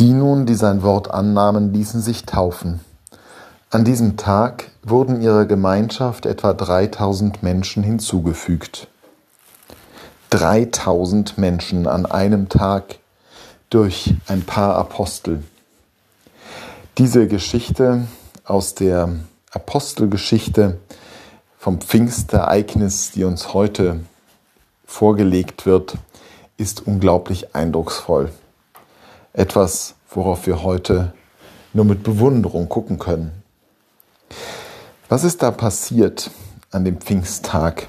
Die nun, die sein Wort annahmen, ließen sich taufen. An diesem Tag wurden ihrer Gemeinschaft etwa 3000 Menschen hinzugefügt. 3000 Menschen an einem Tag durch ein paar Apostel. Diese Geschichte aus der Apostelgeschichte vom Pfingstereignis, die uns heute vorgelegt wird, ist unglaublich eindrucksvoll. Etwas, worauf wir heute nur mit Bewunderung gucken können. Was ist da passiert an dem Pfingsttag,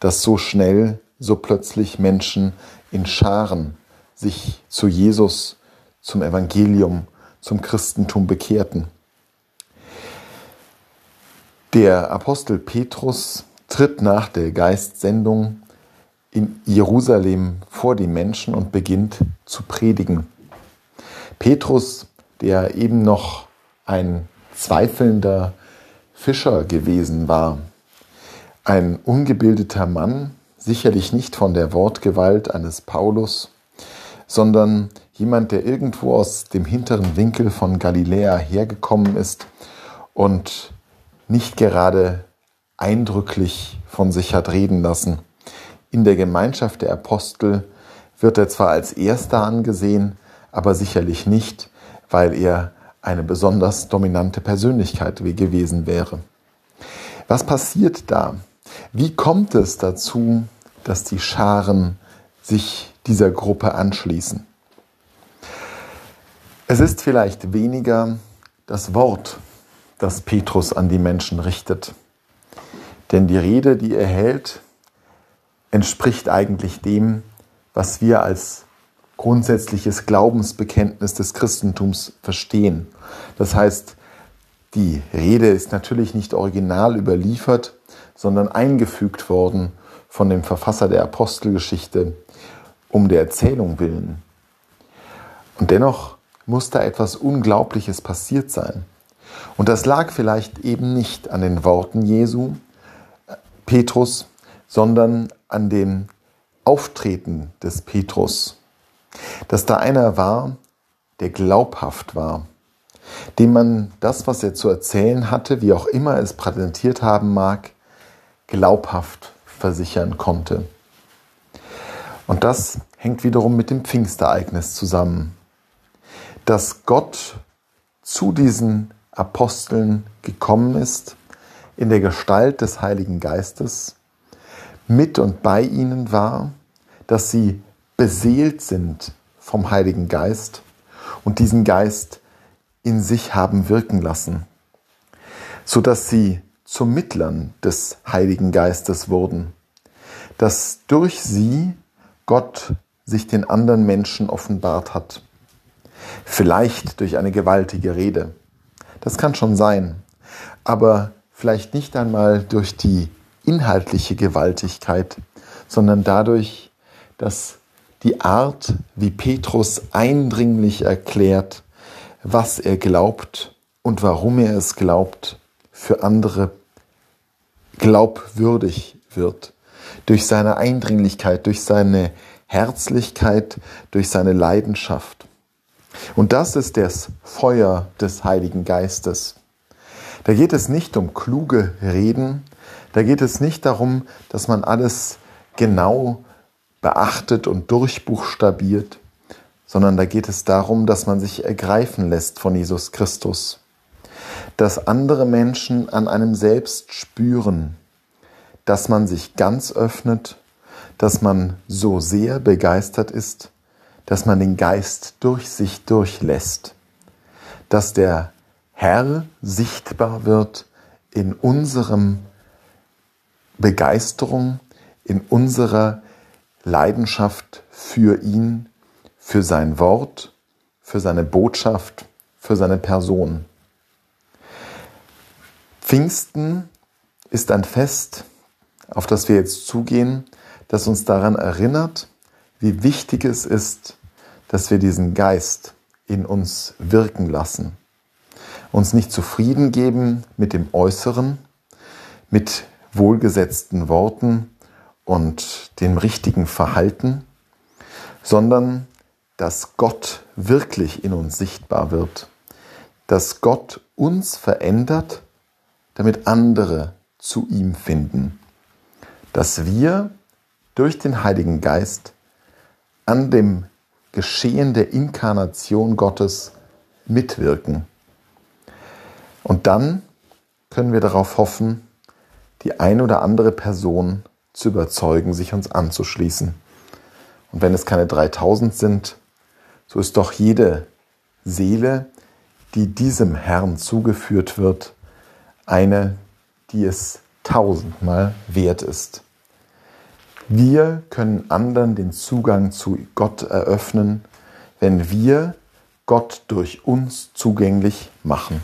dass so schnell, so plötzlich Menschen in Scharen sich zu Jesus, zum Evangelium, zum Christentum bekehrten? Der Apostel Petrus tritt nach der Geistsendung in Jerusalem vor die Menschen und beginnt zu predigen. Petrus, der eben noch ein zweifelnder Fischer gewesen war, ein ungebildeter Mann, sicherlich nicht von der Wortgewalt eines Paulus, sondern jemand, der irgendwo aus dem hinteren Winkel von Galiläa hergekommen ist und nicht gerade eindrücklich von sich hat reden lassen. In der Gemeinschaft der Apostel wird er zwar als erster angesehen, aber sicherlich nicht, weil er eine besonders dominante Persönlichkeit gewesen wäre. Was passiert da? Wie kommt es dazu, dass die Scharen sich dieser Gruppe anschließen? Es ist vielleicht weniger das Wort, das Petrus an die Menschen richtet. Denn die Rede, die er hält, entspricht eigentlich dem, was wir als grundsätzliches Glaubensbekenntnis des Christentums verstehen. Das heißt, die Rede ist natürlich nicht original überliefert, sondern eingefügt worden von dem Verfasser der Apostelgeschichte um der Erzählung willen. Und dennoch muss da etwas Unglaubliches passiert sein. Und das lag vielleicht eben nicht an den Worten Jesu, Petrus, sondern an dem Auftreten des Petrus dass da einer war, der glaubhaft war, dem man das, was er zu erzählen hatte, wie auch immer es präsentiert haben mag, glaubhaft versichern konnte. Und das hängt wiederum mit dem Pfingstereignis zusammen, dass Gott zu diesen Aposteln gekommen ist in der Gestalt des Heiligen Geistes, mit und bei ihnen war, dass sie beseelt sind vom Heiligen Geist und diesen Geist in sich haben wirken lassen, so dass sie zu Mittlern des Heiligen Geistes wurden, dass durch sie Gott sich den anderen Menschen offenbart hat. Vielleicht durch eine gewaltige Rede. Das kann schon sein. Aber vielleicht nicht einmal durch die inhaltliche Gewaltigkeit, sondern dadurch, dass die Art, wie Petrus eindringlich erklärt, was er glaubt und warum er es glaubt, für andere glaubwürdig wird. Durch seine Eindringlichkeit, durch seine Herzlichkeit, durch seine Leidenschaft. Und das ist das Feuer des Heiligen Geistes. Da geht es nicht um kluge Reden, da geht es nicht darum, dass man alles genau beachtet und durchbuchstabiert, sondern da geht es darum, dass man sich ergreifen lässt von Jesus Christus, dass andere Menschen an einem selbst spüren, dass man sich ganz öffnet, dass man so sehr begeistert ist, dass man den Geist durch sich durchlässt, dass der Herr sichtbar wird in unserem Begeisterung, in unserer Leidenschaft für ihn, für sein Wort, für seine Botschaft, für seine Person. Pfingsten ist ein Fest, auf das wir jetzt zugehen, das uns daran erinnert, wie wichtig es ist, dass wir diesen Geist in uns wirken lassen. Uns nicht zufrieden geben mit dem Äußeren, mit wohlgesetzten Worten, und dem richtigen Verhalten, sondern dass Gott wirklich in uns sichtbar wird, dass Gott uns verändert, damit andere zu ihm finden, dass wir durch den Heiligen Geist an dem Geschehen der Inkarnation Gottes mitwirken. Und dann können wir darauf hoffen, die eine oder andere Person zu überzeugen, sich uns anzuschließen. Und wenn es keine 3000 sind, so ist doch jede Seele, die diesem Herrn zugeführt wird, eine, die es tausendmal wert ist. Wir können anderen den Zugang zu Gott eröffnen, wenn wir Gott durch uns zugänglich machen.